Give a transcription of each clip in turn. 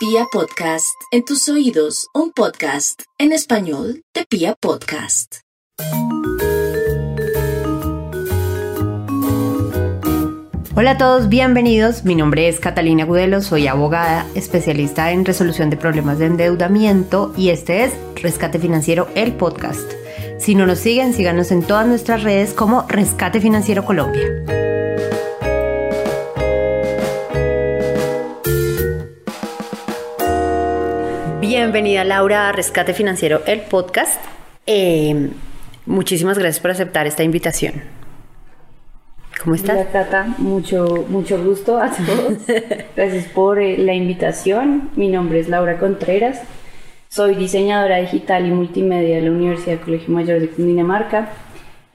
Pia Podcast, en tus oídos, un podcast en español de Pia Podcast. Hola a todos, bienvenidos. Mi nombre es Catalina Gudelo, soy abogada especialista en resolución de problemas de endeudamiento y este es Rescate Financiero, el podcast. Si no nos siguen, síganos en todas nuestras redes como Rescate Financiero Colombia. Bienvenida Laura a Rescate Financiero, el podcast. Eh, muchísimas gracias por aceptar esta invitación. ¿Cómo estás? Hola Tata, mucho, mucho gusto a todos. Gracias por eh, la invitación. Mi nombre es Laura Contreras. Soy diseñadora digital y multimedia de la Universidad Colegio Mayor de Cundinamarca.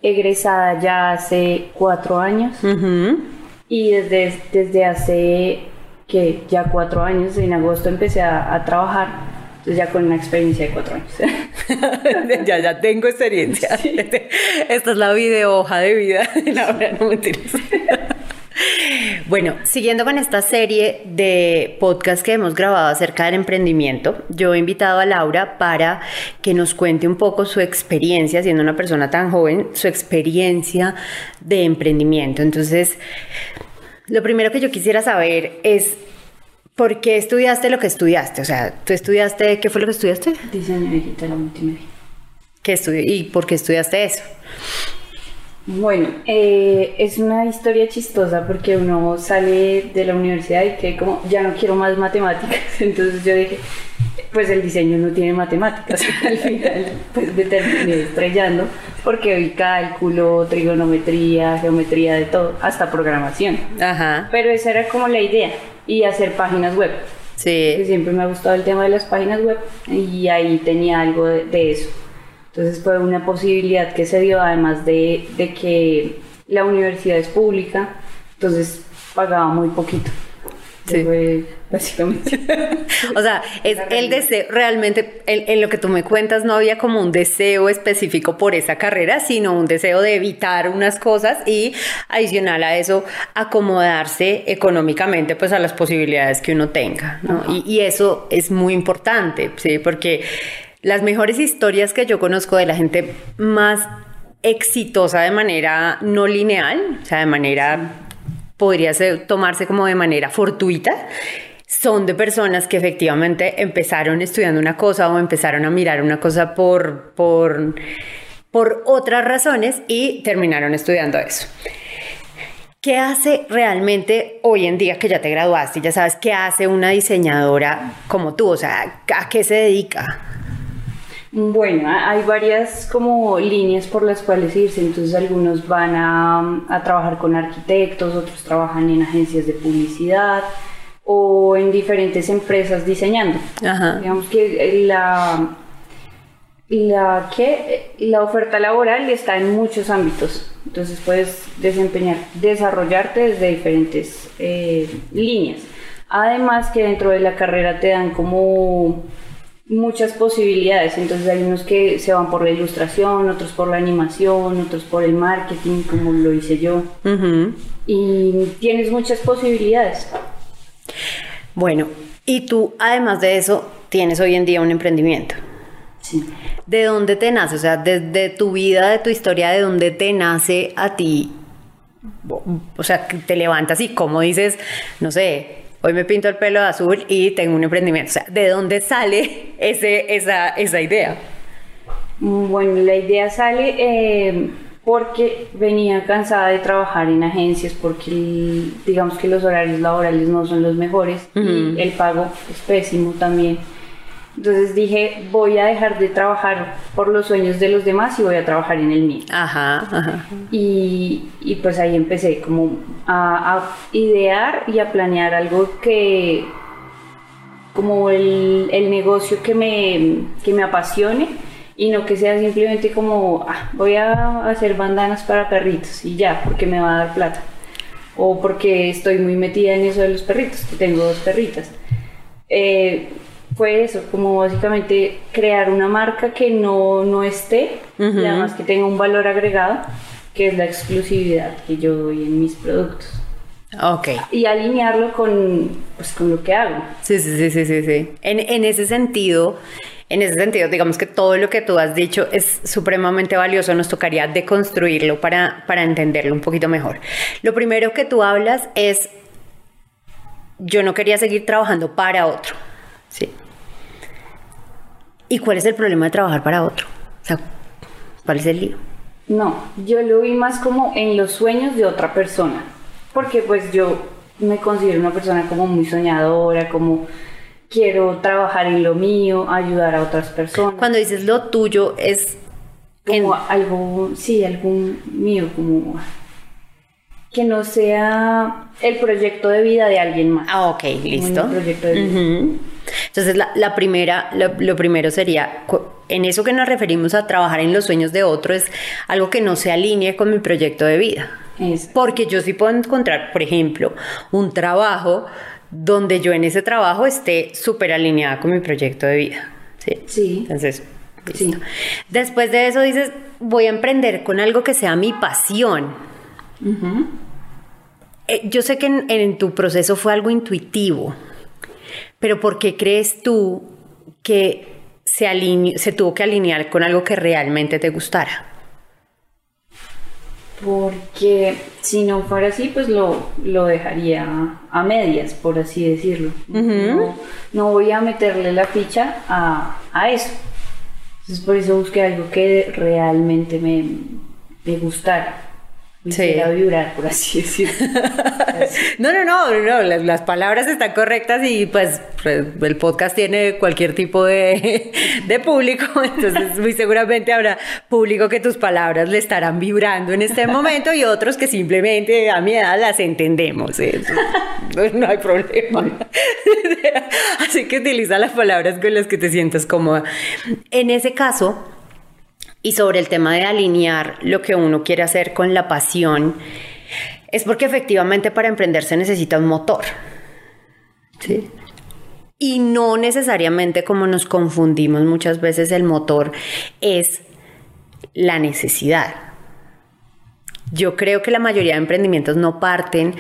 Egresada ya hace cuatro años. Y desde, desde hace que ya cuatro años, en agosto empecé a, a trabajar entonces ya con una experiencia de cuatro años. ya, ya tengo experiencia. Esta es la video hoja de vida. La no Bueno, siguiendo con esta serie de podcasts que hemos grabado acerca del emprendimiento, yo he invitado a Laura para que nos cuente un poco su experiencia, siendo una persona tan joven, su experiencia de emprendimiento. Entonces, lo primero que yo quisiera saber es ¿Por qué estudiaste lo que estudiaste? O sea, ¿tú estudiaste, qué fue lo que estudiaste? Diseño digital y multimedia. ¿Qué ¿Y por qué estudiaste eso? Bueno, eh, es una historia chistosa porque uno sale de la universidad y que como, ya no quiero más matemáticas, entonces yo dije, pues el diseño no tiene matemáticas, al final pues me terminé estrellando porque vi cálculo, trigonometría, geometría, de todo, hasta programación. Ajá. Pero esa era como la idea y hacer páginas web. Sí. siempre me ha gustado el tema de las páginas web y ahí tenía algo de, eso. Entonces fue una posibilidad que se dio, además de, de que la universidad es pública, entonces pagaba muy poquito. Sí. básicamente. o sea, es el deseo, realmente, en, lo que tú me cuentas, no había como un deseo específico por esa carrera, sino un deseo de evitar unas cosas y adicional a eso, acomodarse económicamente pues a las posibilidades que uno tenga, ¿no? y, y, eso es muy importante, ¿sí? Porque las mejores historias que yo conozco de la gente más exitosa de manera no lineal, o sea, de manera podría ser, tomarse como de manera fortuita, son de personas que efectivamente empezaron estudiando una cosa o empezaron a mirar una cosa por, por, por otras razones y terminaron estudiando eso. ¿Qué hace realmente hoy en día que ya te graduaste y ya sabes qué hace una diseñadora como tú? O sea, ¿a qué se dedica? Bueno, hay varias como líneas por las cuales irse, entonces algunos van a, trabajar con arquitectos, otros trabajan en agencias de publicidad o en diferentes empresas diseñando. Digamos que la, la, que, la oferta laboral está en muchos ámbitos, entonces puedes desempeñar, desarrollarte desde diferentes eh, líneas. Además que dentro de la carrera te dan como muchas posibilidades. Entonces hay unos que se van por la ilustración, otros por la animación, otros por el marketing, como lo hice yo. Y tienes muchas posibilidades. Bueno, y tú, además de eso, tienes hoy en día un emprendimiento. Sí. ¿De dónde te nace? O sea, desde tu vida, de tu historia, ¿de dónde te nace a ti? O sea, te levantas y como dices, no sé, hoy me pinto el pelo de azul y tengo un emprendimiento. O sea, ¿de dónde sale ese, esa, esa idea? Bueno, la idea sale eh, porque venía cansada de trabajar en agencias porque digamos que los horarios laborales no son los mejores y el pago es pésimo también. Entonces dije, voy a dejar de trabajar por los sueños de los demás y voy a trabajar en el mío. Ajá, ajá. Y, y pues ahí empecé como a, a, idear y a planear algo que, como el, el negocio que me, que me apasione y no que sea simplemente como, ah, voy a hacer bandanas para perritos y ya, porque me va a dar plata. O porque estoy muy metida en eso de los perritos, que tengo dos perritas. Eh, fue eso, como básicamente crear una marca que no, no esté, y además que tenga un valor agregado, que es la exclusividad que yo doy en mis productos. Ok. Y alinearlo con, pues, con lo que hago. Sí, sí, sí, sí, sí, sí. En, en ese sentido, en ese sentido, digamos que todo lo que tú has dicho es supremamente valioso, nos tocaría deconstruirlo para, para entenderlo un poquito mejor. Lo primero que tú hablas es, yo no quería seguir trabajando para otro, ¿sí? ¿Y cuál es el problema de trabajar para otro? O sea, ¿cuál es el lío? No, yo lo vi más como en los sueños de otra persona, porque pues yo me considero una persona como muy soñadora, como quiero trabajar en lo mío, ayudar a otras personas. Cuando dices lo tuyo es... Como algo, sí, algo mío, como que no sea el proyecto de vida de alguien más. Ah, ok, listo. Un proyecto de vida. Entonces, la, la primera, lo, lo primero sería, en eso que nos referimos a trabajar en los sueños de otro, es algo que no se alinee con mi proyecto de vida. Eso. Porque yo sí puedo encontrar, por ejemplo, un trabajo donde yo en ese trabajo esté súper alineada con mi proyecto de vida. ¿sí? Sí. Entonces, Sí. Después de eso dices, voy a emprender con algo que sea mi pasión. Ujú. Eh, yo sé que en, en tu proceso fue algo intuitivo, pero ¿por qué crees tú que se, aline- se tuvo que alinear con algo que realmente te gustara? Porque si no fuera así, pues lo, lo dejaría a medias, por así decirlo. no, no voy a meterle la ficha a, a eso. Entonces por eso busqué algo que realmente me, me gustara. Sí. hiciera vibrar, por así decirlo. No, no, no, no, las, las palabras están correctas y pues el podcast tiene cualquier tipo de, de público, entonces muy seguramente habrá público que tus palabras le estarán vibrando en este momento y otros que simplemente a mi edad las entendemos, ¿eh? no hay problema. Así que utiliza las palabras con las que te sientas cómoda. En ese caso, y sobre el tema de alinear lo que uno quiere hacer con la pasión, es porque efectivamente para emprender se necesita un motor. ¿sí? Y no necesariamente como nos confundimos muchas veces el motor es la necesidad. Yo creo que la mayoría de emprendimientos no parten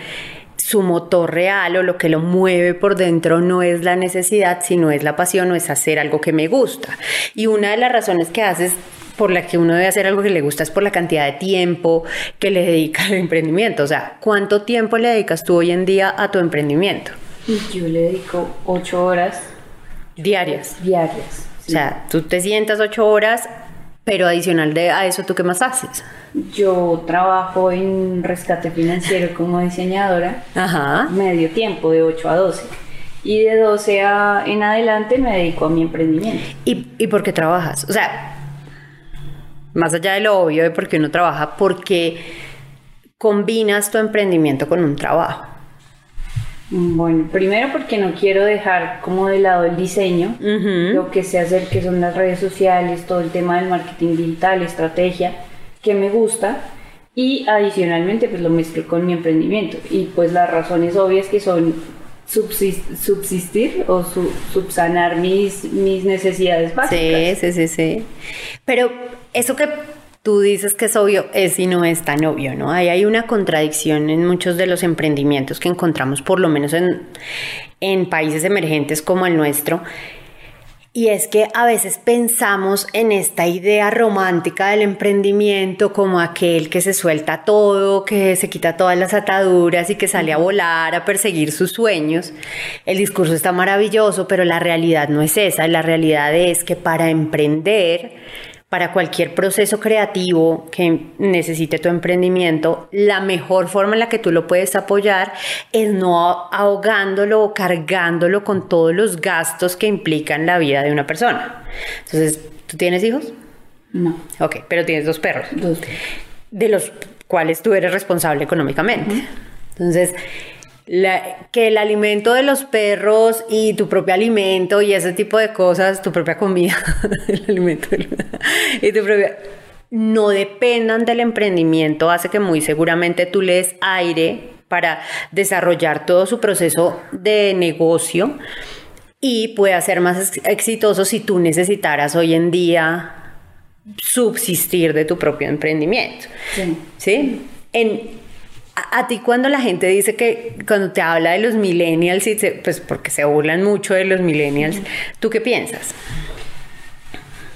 su motor real o lo que lo mueve por dentro no es la necesidad, sino es la pasión o es hacer algo que me gusta. Y una de las razones que haces por la que uno debe hacer algo que le gusta es por la cantidad de tiempo que le dedica al emprendimiento. O sea, ¿cuánto tiempo le dedicas tú hoy en día a tu emprendimiento? Yo le dedico ocho horas Diarias. diarias. O sea, tú te sientas ocho horas, pero adicional de a eso, ¿tú qué más haces? Yo trabajo en rescate financiero como diseñadora Ajá. medio tiempo, de 8 a 12. Y de 12 a, en adelante me dedico a mi emprendimiento. ¿Y, ¿Y por qué trabajas? O sea, más allá de lo obvio de por qué uno trabaja, ¿por qué combinas tu emprendimiento con un trabajo? Bueno, primero porque no quiero dejar como de lado el diseño, lo que sé hacer que son las redes sociales, todo el tema del marketing digital, estrategia, que me gusta. Y adicionalmente pues lo mezclo con mi emprendimiento. Y pues las razones obvias que son subsis- subsistir o su- subsanar mis, mis necesidades básicas. Sí, sí, sí, sí. Pero eso que tú dices que es obvio es y no es tan obvio, ¿no? Ahí hay una contradicción en muchos de los emprendimientos que encontramos, por lo menos en, en países emergentes como el nuestro. Y es que a veces pensamos en esta idea romántica del emprendimiento como aquel que se suelta todo, que se quita todas las ataduras y que sale a volar, a perseguir sus sueños. El discurso está maravilloso, pero la realidad no es esa. La realidad es que para emprender, para cualquier proceso creativo que necesite tu emprendimiento, la mejor forma en la que tú lo puedes apoyar es no ahogándolo o cargándolo con todos los gastos que implican la vida de una persona. Entonces, ¿tú tienes hijos? No, Ok, pero tienes dos perros, dos. de los cuales tú eres responsable económicamente. Entonces, la- que el alimento de los perros y tu propio alimento y ese tipo de cosas, tu propia comida, el alimento del- y tu propia no dependan del emprendimiento hace que muy seguramente tú le des aire para desarrollar todo su proceso de negocio y pueda ser más ex- exitoso si tú necesitaras hoy en día subsistir de tu propio emprendimiento. Sí. ¿Sí? En, A, ti cuando la gente dice que cuando te habla de los millennials, y pues porque se burlan mucho de los millennials, ¿tú qué piensas?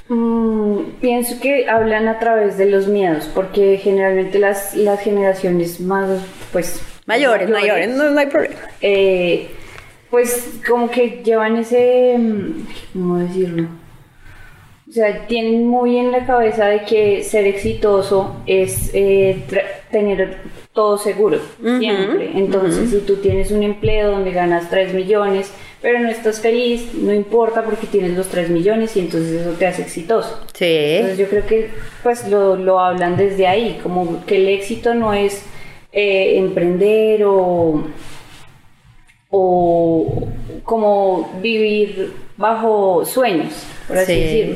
Mm, pienso que hablan a través de los miedos, porque generalmente las, las generaciones más, pues... Mayores, mayores, no, hay problema. Eh, pues como que llevan ese, mm, ¿cómo decirlo? O sea, tienen muy en la cabeza de que ser exitoso es eh, tener todo seguro, siempre. Entonces, si tú tienes un empleo donde ganas 3 millones, pero no estás feliz, no importa porque tienes los 3 millones y entonces eso te hace exitoso. Sí. Entonces yo creo que pues lo, lo hablan desde ahí, como que el éxito no es eh, emprender o, o como vivir bajo sueños, por así decirlo.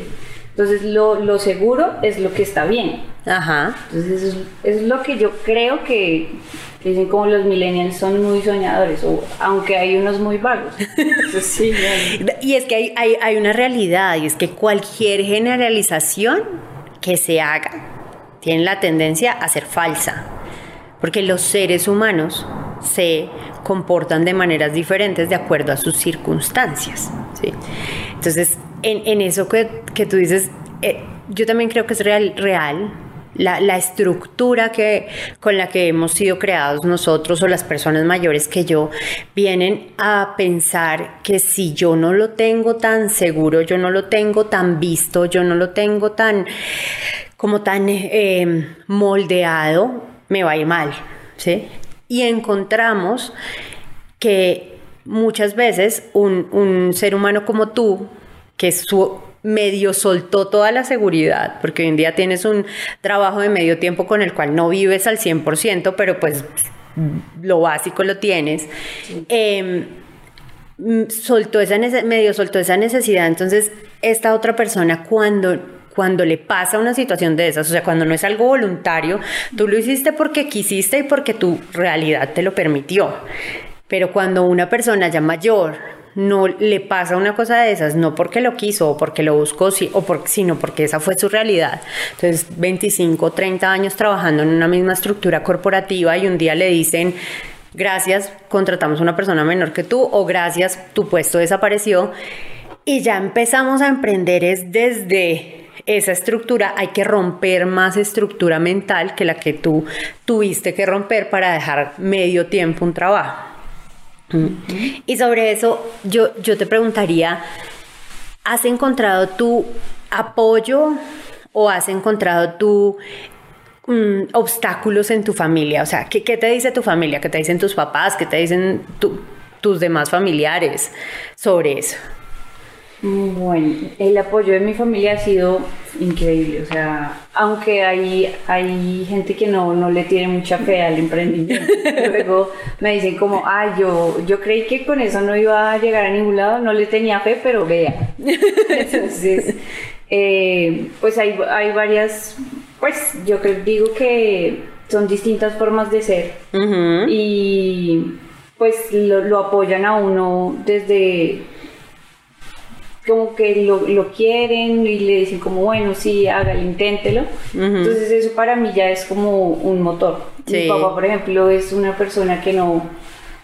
Entonces lo, lo, seguro es lo que está bien. Ajá. Entonces eso es, lo que yo creo que, dicen como los millennials son muy soñadores, o, aunque hay unos muy vagos. sí, y es que hay, hay, hay una realidad, y es que cualquier generalización que se haga tiene la tendencia a ser falsa, porque los seres humanos se comportan de maneras diferentes de acuerdo a sus circunstancias. ¿sí? Entonces, en, eso que, tú dices, eh, yo también creo que es real, real la, estructura que, con la que hemos sido creados nosotros o las personas mayores que yo vienen a pensar que si yo no lo tengo tan seguro, yo no lo tengo tan visto, yo no lo tengo tan como tan eh, moldeado, me va a ir mal. ¿sí? Y encontramos que muchas veces un, un ser humano como tú, que su medio soltó toda la seguridad, porque hoy en día tienes un trabajo de medio tiempo con el cual no vives al 100%, pero pues lo básico lo tienes. Em, soltó esa medio soltó esa necesidad, entonces esta otra persona cuando cuando le pasa una situación de esas, o sea, cuando no es algo voluntario, tú lo hiciste porque quisiste y porque tu realidad te lo permitió. Pero cuando una persona ya mayor no le pasa una cosa de esas, no porque lo quiso o porque lo buscó, o por, sino porque esa fue su realidad. Entonces, 25, 30 años trabajando en una misma estructura corporativa y un día le dicen, gracias, contratamos a una persona menor que tú o gracias, tu puesto desapareció. Y ya empezamos a emprender es desde esa estructura, hay que romper más estructura mental que la que tú tuviste que romper para dejar medio tiempo un trabajo. Y sobre eso yo, yo te preguntaría, ¿has encontrado tu apoyo o has encontrado tu mm, obstáculos en tu familia? O sea, ¿qué, te dice tu familia? ¿Qué te dicen tus papás? ¿Qué te dicen tus demás familiares sobre eso? Bueno, el apoyo de mi familia ha sido increíble, o sea, aunque hay, hay gente que no, no le tiene mucha fe al emprendimiento, luego me dicen como, ah, yo, yo creí que con eso no iba a llegar a ningún lado, no le tenía fe, pero vea. Entonces, eh, pues hay, hay varias, pues yo creo, digo que son distintas formas de ser y pues lo, lo apoyan a uno desde como que lo, lo, quieren y le dicen como, bueno, sí, hágalo, inténtelo. Entonces eso para mí ya es como un motor. Mi papá, por ejemplo, es una persona que no,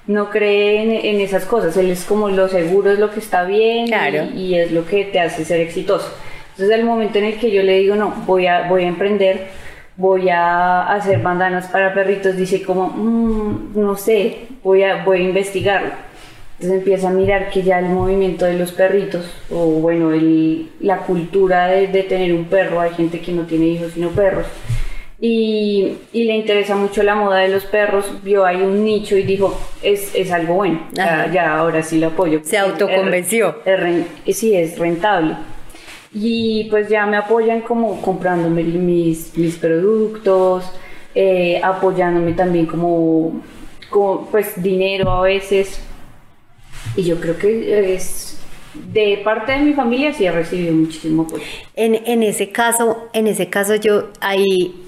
no cree en, esas cosas. Él es como lo seguro es lo que está bien y, es lo que te hace ser exitoso. Entonces el momento en el que yo le digo, no, voy a, voy a emprender, voy a hacer bandanas para perritos, dice como, mm, no sé, voy a, voy a investigarlo entonces empieza a mirar que ya el movimiento de los perritos, o bueno, el, la cultura de, de, tener un perro, hay gente que no tiene hijos sino perros, y, y, le interesa mucho la moda de los perros, vio ahí un nicho y dijo, es, es algo bueno, ya, ya, ahora sí lo apoyo. Se autoconvenció. sí, es rentable. Y pues ya me apoyan como comprándome mis, mis productos, eh, apoyándome también como, como pues dinero a veces y yo creo que es de parte de mi familia sí he recibido muchísimo apoyo. En, en ese caso, en ese caso yo ahí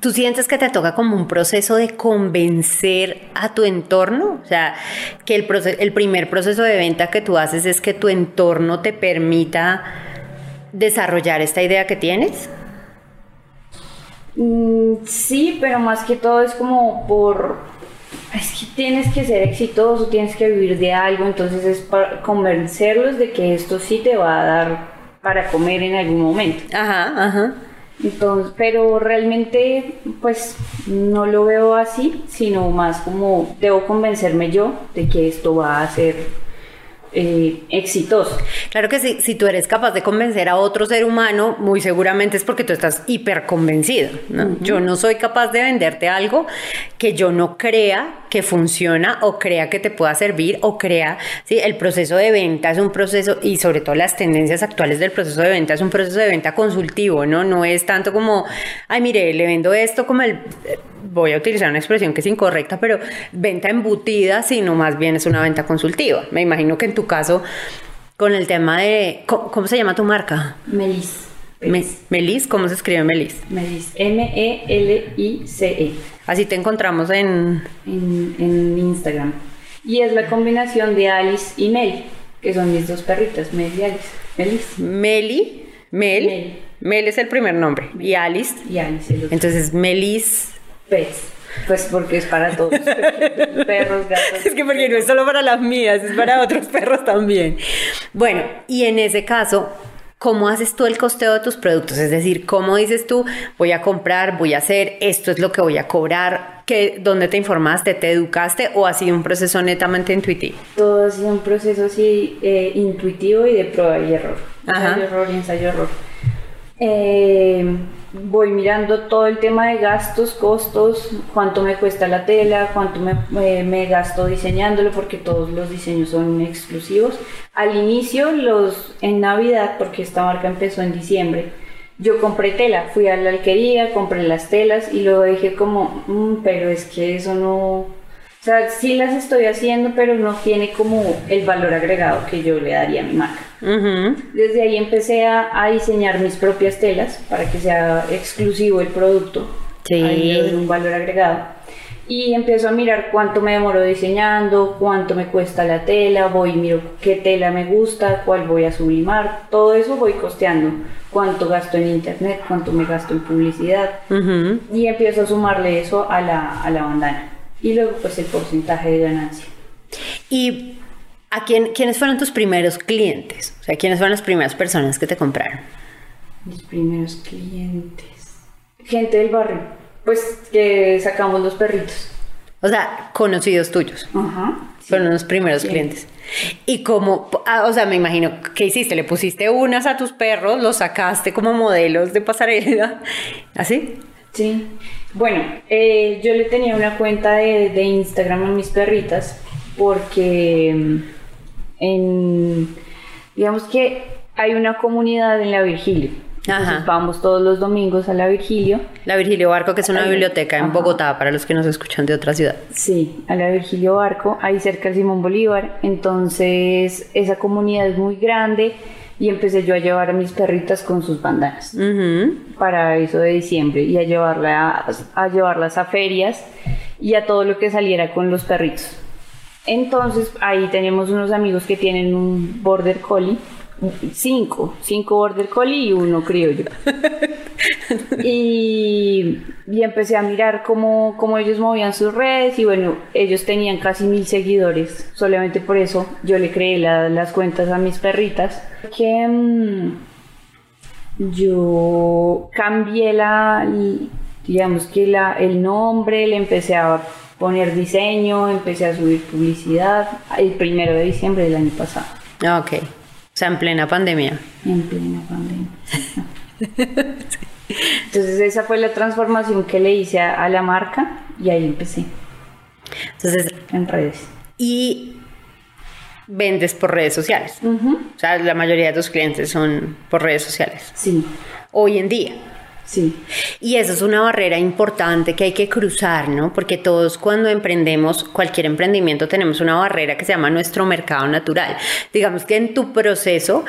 ¿Tú sientes que te toca como un proceso de convencer a tu entorno? O sea, que el, el primer proceso de venta que tú haces es que tu entorno te permita desarrollar esta idea que tienes. Mm, sí, pero más que todo es como por... Es que tienes que ser exitoso, tienes que vivir de algo, entonces es para convencerlos de que esto sí te va a dar para comer en algún momento. Ajá, ajá. Entonces, pero realmente pues no lo veo así, sino más como debo convencerme yo de que esto va a ser eh, exitoso. Claro que sí, si tú eres capaz de convencer a otro ser humano, muy seguramente es porque tú estás hiper convencido. ¿no? Yo no soy capaz de venderte algo que yo no crea que funciona o crea que te pueda servir o crea, sí, el proceso de venta es un proceso y sobre todo las tendencias actuales del proceso de venta es un proceso de venta consultivo, ¿no? No es tanto como, ay, mire, le vendo esto como el voy a utilizar una expresión que es incorrecta, pero venta embutida, sino más bien es una venta consultiva. Me imagino que en tu caso, con el tema de, ¿cómo, se llama tu marca? Melis. Melis, ¿cómo se escribe Melis? Melis, M-E-L-I-C-E. Así te encontramos en... en... Instagram. Y es la combinación de Alice y Mel, que son mis dos perritas, Mel y Alice. Melis. Meli, Mel. Mel. es el primer nombre. Y Alice. Y Alice el otro. Entonces, Melis Pets. Pues porque es para todos. perros, gatos. Es que porque no es solo para las mías, es para otros perros también. Bueno, y en ese caso, ¿cómo haces tú el costeo de tus productos? Es decir, ¿cómo dices tú, voy a comprar, voy a hacer, esto es lo que voy a cobrar? ¿Qué, ¿Dónde te informaste, te educaste o ha sido un proceso netamente intuitivo? Todo ha sido un proceso así eh, intuitivo y de prueba y error. Ensayo, error y ensayo, error. Eh, voy mirando todo el tema de gastos, costos, cuánto me cuesta la tela, cuánto me, me, gasto diseñándolo, porque todos los diseños son exclusivos. Al inicio, los en Navidad, porque esta marca empezó en diciembre, yo compré tela, fui a la alquería, compré las telas y luego dije como, mm, pero es que eso no, o sea, sí las estoy haciendo, pero no tiene como el valor agregado que yo le daría a mi marca. Desde ahí empecé a, diseñar mis propias telas para que sea exclusivo el producto. Sí. Ahí un valor agregado. Y empiezo a mirar cuánto me demoro diseñando, cuánto me cuesta la tela, voy y miro qué tela me gusta, cuál voy a sublimar, todo eso voy costeando, cuánto gasto en internet, cuánto me gasto en publicidad y empiezo a sumarle eso a la, a la bandana y luego pues el porcentaje de ganancia. ¿Y a quién, quiénes fueron tus primeros clientes? O sea, ¿quiénes fueron las primeras personas que te compraron? Los primeros clientes. Gente del barrio, pues que sacamos los perritos. O sea, conocidos tuyos. Ajá. Fueron los primeros clientes. Y como, ah, o sea, me imagino, ¿qué hiciste? ¿Le pusiste unas a tus perros? ¿Los sacaste como modelos de pasarela? ¿Así? Sí. Bueno, eh, yo le tenía una cuenta de, Instagram a mis perritas porque mm, en, digamos que hay una comunidad en la Virgilio. vamos todos los domingos a la Virgilio. La Virgilio Barco, que es una biblioteca en Bogotá, para los que nos escuchan de otra ciudad. Sí, a la Virgilio Barco, ahí cerca del Simón Bolívar. Entonces, esa comunidad es muy grande y empecé yo a llevar a mis perritas con sus bandanas para eso de diciembre y a, llevarla a, llevarlas a ferias y a todo lo que saliera con los perritos. Entonces ahí tenemos unos amigos que tienen un border collie cinco, cinco border collie y uno criollo. y, y empecé a mirar cómo, cómo, ellos movían sus redes y bueno, ellos tenían casi mil seguidores, solamente por eso yo le creé las cuentas a mis perritas. Que mm, yo cambié la, digamos que la, el nombre, le empecé a poner diseño, empecé a subir publicidad el primero de diciembre del año pasado. Ok sea, en plena pandemia. En plena pandemia. Entonces esa fue la transformación que le hice a, la marca y ahí empecé. Entonces, en redes. Y vendes por redes sociales. O sea, la mayoría de tus clientes son por redes sociales. Sí. Hoy en día. Sí. Y eso es una barrera importante que hay que cruzar, ¿no? Porque todos cuando emprendemos cualquier emprendimiento tenemos una barrera que se llama nuestro mercado natural. Digamos que en tu proceso,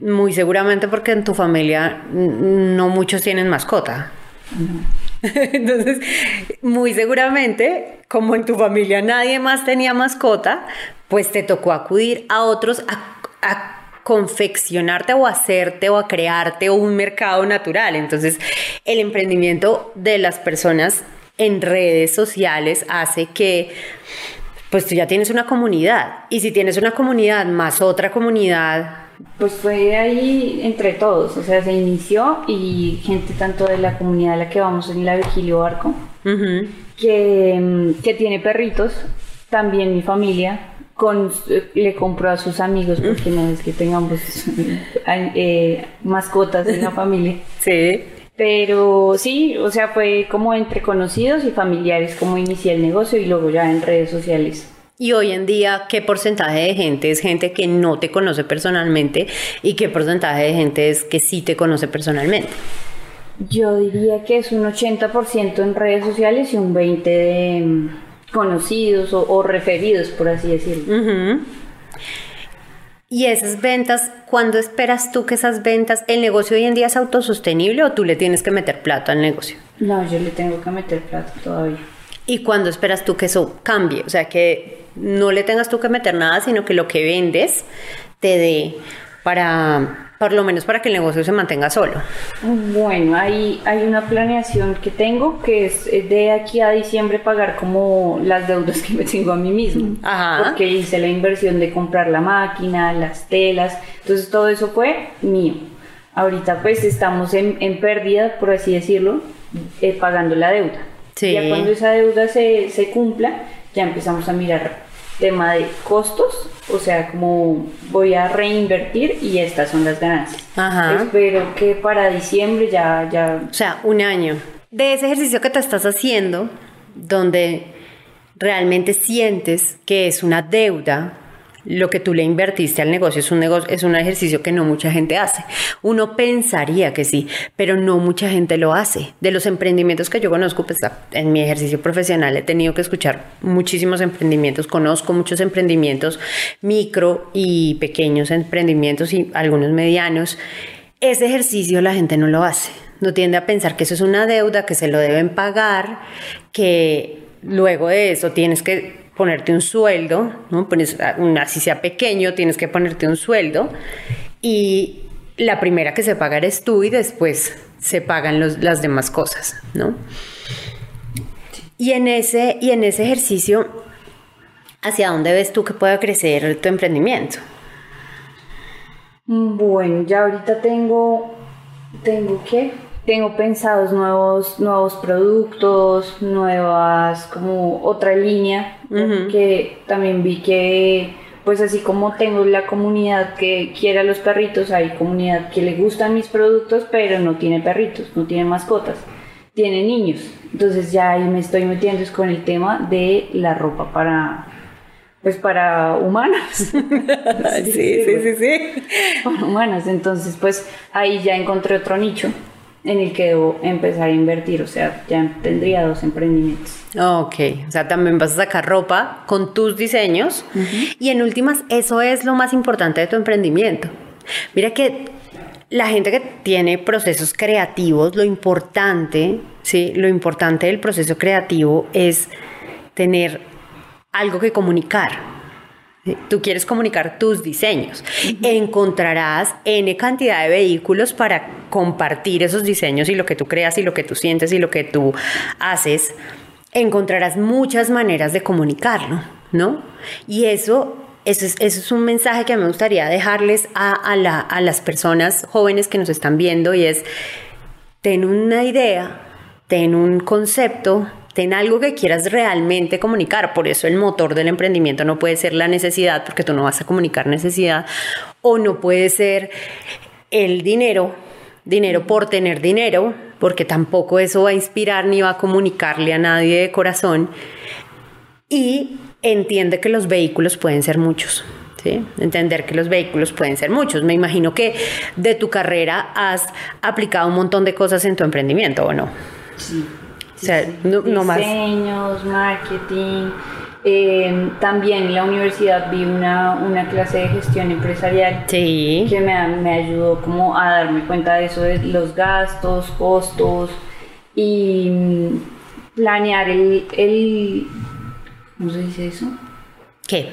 muy seguramente porque en tu familia no muchos tienen mascota. Entonces, muy seguramente, como en tu familia nadie más tenía mascota, pues te tocó acudir a otros a confeccionarte o hacerte o a crearte un mercado natural. Entonces, el emprendimiento de las personas en redes sociales hace que pues tú ya tienes una comunidad. Y si tienes una comunidad más otra comunidad pues fue ahí entre todos, o sea, se inició y gente tanto de la comunidad a la que vamos en la Virgilio Barco, que, que, tiene perritos, también mi familia, con, le compró a sus amigos, porque no es que tengamos eh, mascotas en la familia. Sí. Pero sí, o sea, fue como entre conocidos y familiares como inicié el negocio y luego ya en redes sociales. Y hoy en día, ¿qué porcentaje de gente es gente que no te conoce personalmente y qué porcentaje de gente es que sí te conoce personalmente? Yo diría que es un 80% en redes sociales y un 20% de conocidos o, referidos, por así decirlo. Y esas ventas, ¿cuándo esperas tú que esas ventas, el negocio hoy en día es autosostenible o tú le tienes que meter plata al negocio? No, yo le tengo que meter plata todavía. ¿Y cuándo esperas tú que eso cambie? O sea, que no le tengas tú que meter nada, sino que lo que vendes te dé para, por lo menos para que el negocio se mantenga solo. Bueno, hay, hay una planeación que tengo que es de aquí a diciembre pagar como las deudas que me tengo a mí mismo. Ajá. Porque hice la inversión de comprar la máquina, las telas, entonces todo eso fue mío. Ahorita pues estamos en, en pérdida, por así decirlo, eh, pagando la deuda. Sí. Ya cuando esa deuda se, se cumpla, ya empezamos a mirar tema de costos, o sea, como voy a reinvertir y estas son las ganancias. Ajá. Espero que para diciembre ya, ya... O sea, un año. De ese ejercicio que te estás haciendo, donde realmente sientes que es una deuda lo que tú le invertiste al negocio es un negocio, es un ejercicio que no mucha gente hace. Uno pensaría que sí, pero no mucha gente lo hace. De los emprendimientos que yo conozco, pues en mi ejercicio profesional he tenido que escuchar muchísimos emprendimientos, conozco muchos emprendimientos micro y pequeños emprendimientos y algunos medianos. Ese ejercicio la gente no lo hace. No tiende a pensar que eso es una deuda, que se lo deben pagar, que luego de eso tienes que ponerte un sueldo, ¿no? Pones, así sea pequeño, tienes que ponerte un sueldo y la primera que se paga eres tú y después se pagan las demás cosas, ¿no? Y en, ese, y en ese ejercicio, ¿hacia dónde ves tú que pueda crecer tu emprendimiento? Bueno, ya ahorita tengo, tengo que tengo pensados nuevos, nuevos productos, nuevas, como otra línea, que también vi que, pues así como tengo la comunidad que quiere a los perritos, hay comunidad que le gustan mis productos, pero no tiene perritos, no tiene mascotas, tiene niños. Entonces ya ahí me estoy metiendo con el tema de la ropa para, pues para humanas. sí, sí, sí, sí. Para humanas. Entonces, pues ahí ya encontré otro nicho en el que debo empezar a invertir, o sea, ya tendría dos emprendimientos. Ok, o sea, también vas a sacar ropa con tus diseños y en últimas, eso es lo más importante de tu emprendimiento. Mira que la gente que tiene procesos creativos, lo importante, ¿sí? Lo importante del proceso creativo es tener algo que comunicar. Tú quieres comunicar tus diseños. Encontrarás N cantidad de vehículos para compartir esos diseños y lo que tú creas y lo que tú sientes y lo que tú haces. Encontrarás muchas maneras de comunicarlo, ¿no? Y eso, eso, es, eso es un mensaje que me gustaría dejarles a, a las personas jóvenes que nos están viendo y es, ten una idea, ten un concepto, ten algo que quieras realmente comunicar. Por eso el motor del emprendimiento no puede ser la necesidad, porque tú no vas a comunicar necesidad, o no puede ser el dinero, dinero por tener dinero, porque tampoco eso va a inspirar ni va a comunicarle a nadie de corazón. Y entiende que los vehículos pueden ser muchos. ¿Sí? Entender que los vehículos pueden ser muchos. Me imagino que de tu carrera has aplicado un montón de cosas en tu emprendimiento, ¿o no? Sí, o sea, no, Diseños, marketing. Eh, también en la universidad vi una, una, clase de gestión empresarial que me, me, ayudó como a darme cuenta de eso, de los gastos, costos y mm, planear el, el ¿cómo se dice eso? ¿Qué?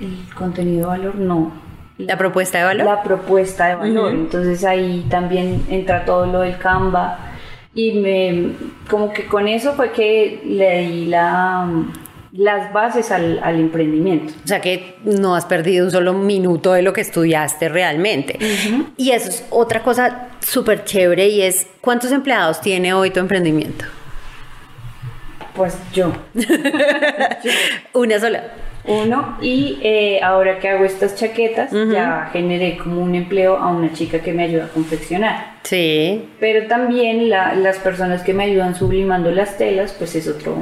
El contenido de valor, no. la propuesta de valor. La propuesta de valor. Entonces ahí también entra todo lo del Canva y me como que con eso fue que le di la las bases al, emprendimiento. O sea que no has perdido un solo minuto de lo que estudiaste realmente. Y eso es otra cosa súper chévere y es, ¿cuántos empleados tiene hoy tu emprendimiento? Pues yo. Una sola. Uno, y eh, ahora que hago estas chaquetas, ya generé como un empleo a una chica que me ayuda a confeccionar. Sí. Pero también las personas que me ayudan sublimando las telas, pues es otro,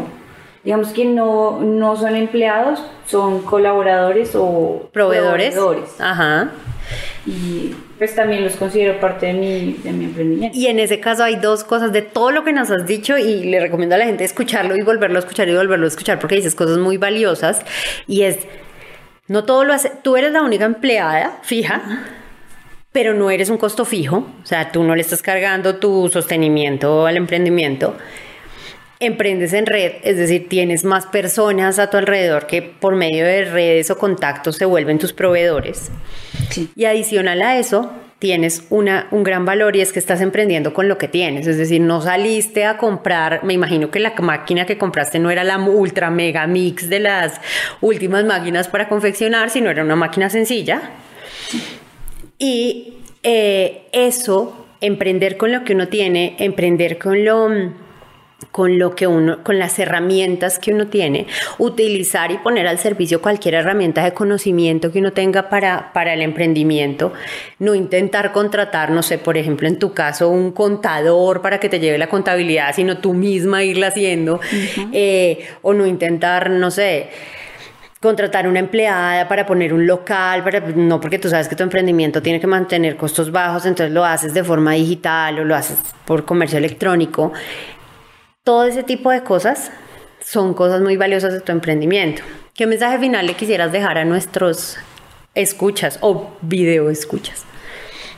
digamos que no, no son empleados, son colaboradores o proveedores. Ajá. Y pues también los considero parte de mi, de mi emprendimiento. Y en ese caso hay dos cosas de todo lo que nos has dicho y le recomiendo a la gente escucharlo y volverlo a escuchar y volverlo a escuchar porque dices cosas muy valiosas y es, no todo lo hace, tú eres la única empleada fija pero no eres un costo fijo, o sea, tú no le estás cargando tu sostenimiento al emprendimiento emprendes en red, es decir, tienes más personas a tu alrededor que por medio de redes o contactos se vuelven tus proveedores. Y adicional a eso, tienes una, un gran valor y es que estás emprendiendo con lo que tienes. Es decir, no saliste a comprar, me imagino que la máquina que compraste no era la ultra mega mix de las últimas máquinas para confeccionar, sino era una máquina sencilla. Y eh, eso, emprender con lo que uno tiene, emprender con lo con lo que uno, con las herramientas que uno tiene, utilizar y poner al servicio cualquier herramienta de conocimiento que uno tenga para, para el emprendimiento, no intentar contratar, no sé, por ejemplo, en tu caso, un contador para que te lleve la contabilidad, sino tú misma irla haciendo, eh, o no intentar, no sé, contratar una empleada para poner un local, para, no porque tú sabes que tu emprendimiento tiene que mantener costos bajos, entonces lo haces de forma digital o lo haces por comercio electrónico. Todo ese tipo de cosas son cosas muy valiosas de tu emprendimiento. ¿Qué mensaje final le quisieras dejar a nuestros escuchas o video escuchas?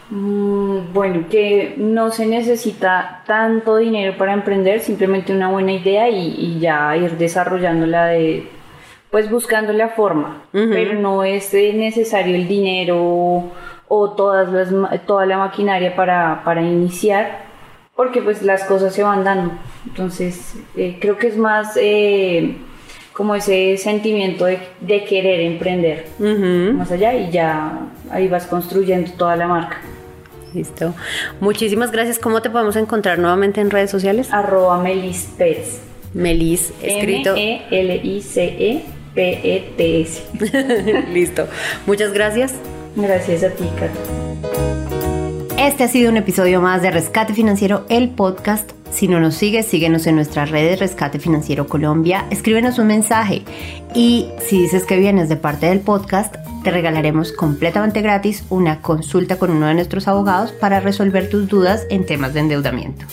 Mm, bueno, que no se necesita tanto dinero para emprender, simplemente una buena idea y, ya ir desarrollándola de, pues buscando la forma, pero no es necesario el dinero o todas las, toda la maquinaria para, para iniciar porque pues las cosas se van dando. Entonces, eh, creo que es más eh, como ese sentimiento de, querer emprender más allá y ya ahí vas construyendo toda la marca. Listo. Muchísimas gracias. ¿Cómo te podemos encontrar nuevamente en redes sociales? Arroba Melis Pets. Melis, escrito. M-E-L-I-C-E-P-E-T-S. Listo. Muchas gracias. Gracias a ti, Kat. Este ha sido un episodio más de Rescate Financiero, el podcast. Si no nos sigues, síguenos en nuestras redes Rescate Financiero Colombia, escríbenos un mensaje y si dices que vienes de parte del podcast, te regalaremos completamente gratis una consulta con uno de nuestros abogados para resolver tus dudas en temas de endeudamiento.